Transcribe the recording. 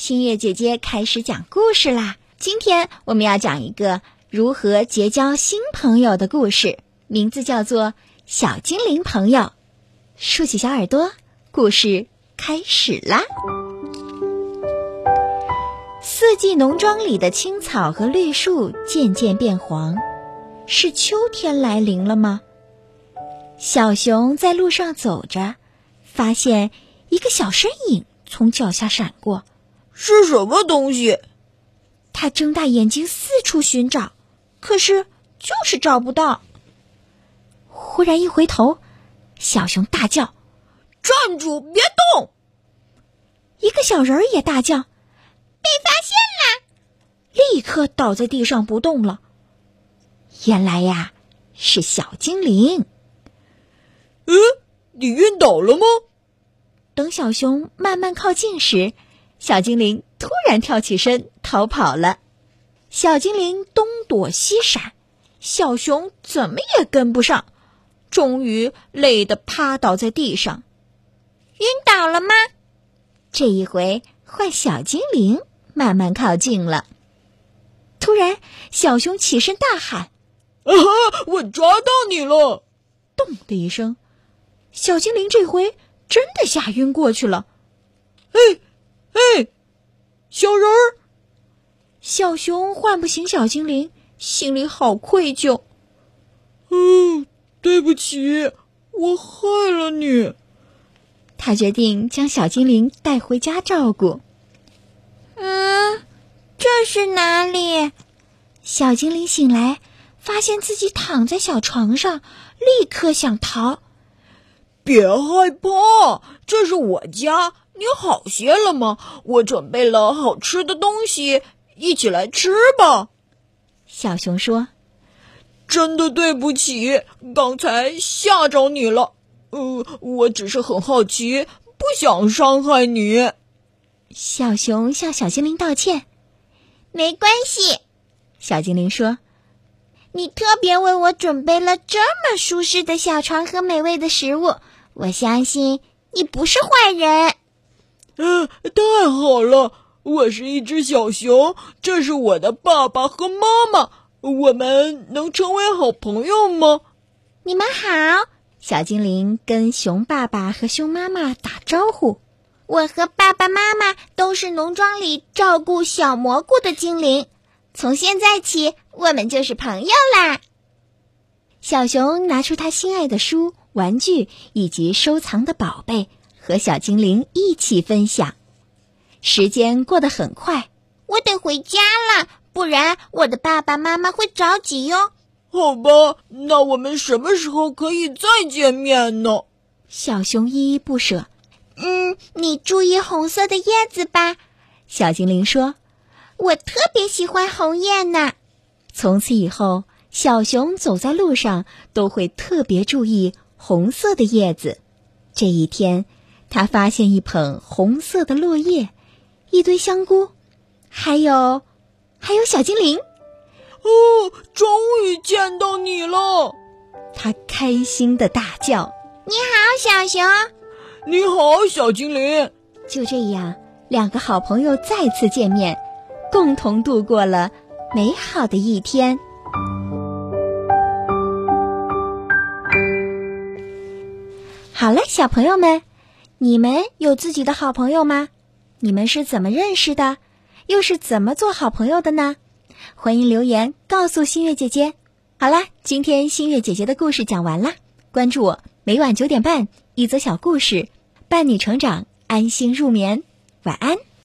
新月姐姐开始讲故事啦。今天我们要讲一个如何结交新朋友的故事，名字叫做《小精灵朋友》。竖起小耳朵，故事开始啦！四季农庄里的青草和绿树渐渐变黄，是秋天来临了吗？小熊在路上走着，发现一个小身影从脚下闪过。是什么东西？他睁大眼睛四处寻找，可是就是找不到。忽然一回头，小熊大叫：“站住，别动！”一个小人儿也大叫：“被发现了！”立刻倒在地上不动了。原来呀，是小精灵。嗯，你晕倒了吗？等小熊慢慢靠近时。小精灵突然跳起身逃跑了，小精灵东躲西闪，小熊怎么也跟不上，终于累得趴倒在地上。晕倒了吗？这一回换小精灵慢慢靠近了。突然，小熊起身大喊：“啊哈！我抓到你了！”咚的一声，小精灵这回真的吓晕过去了。小人儿，小熊唤不醒小精灵，心里好愧疚。嗯，对不起，我害了你。他决定将小精灵带回家照顾。嗯，这是哪里？小精灵醒来，发现自己躺在小床上，立刻想逃。别害怕，这是我家。你好些了吗？我准备了好吃的东西，一起来吃吧。小熊说：“真的对不起，刚才吓着你了。呃，我只是很好奇，不想伤害你。”小熊向小精灵道歉：“没关系。”小精灵说：“你特别为我准备了这么舒适的小床和美味的食物，我相信你不是坏人。”嗯，太好了！我是一只小熊，这是我的爸爸和妈妈，我们能成为好朋友吗？你们好，小精灵跟熊爸爸和熊妈妈打招呼。我和爸爸妈妈都是农庄里照顾小蘑菇的精灵，从现在起我们就是朋友啦。小熊拿出他心爱的书、玩具以及收藏的宝贝。和小精灵一起分享，时间过得很快，我得回家了，不然我的爸爸妈妈会着急哟。好吧，那我们什么时候可以再见面呢？小熊依依不舍。嗯，你注意红色的叶子吧。小精灵说：“我特别喜欢红叶呢。”从此以后，小熊走在路上都会特别注意红色的叶子。这一天。他发现一捧红色的落叶，一堆香菇，还有，还有小精灵。哦，终于见到你了！他开心的大叫：“你好，小熊！你好，小精灵！”就这样，两个好朋友再次见面，共同度过了美好的一天。好了，小朋友们。你们有自己的好朋友吗？你们是怎么认识的？又是怎么做好朋友的呢？欢迎留言告诉新月姐姐。好啦，今天新月姐姐的故事讲完啦。关注我，每晚九点半，一则小故事，伴你成长，安心入眠。晚安。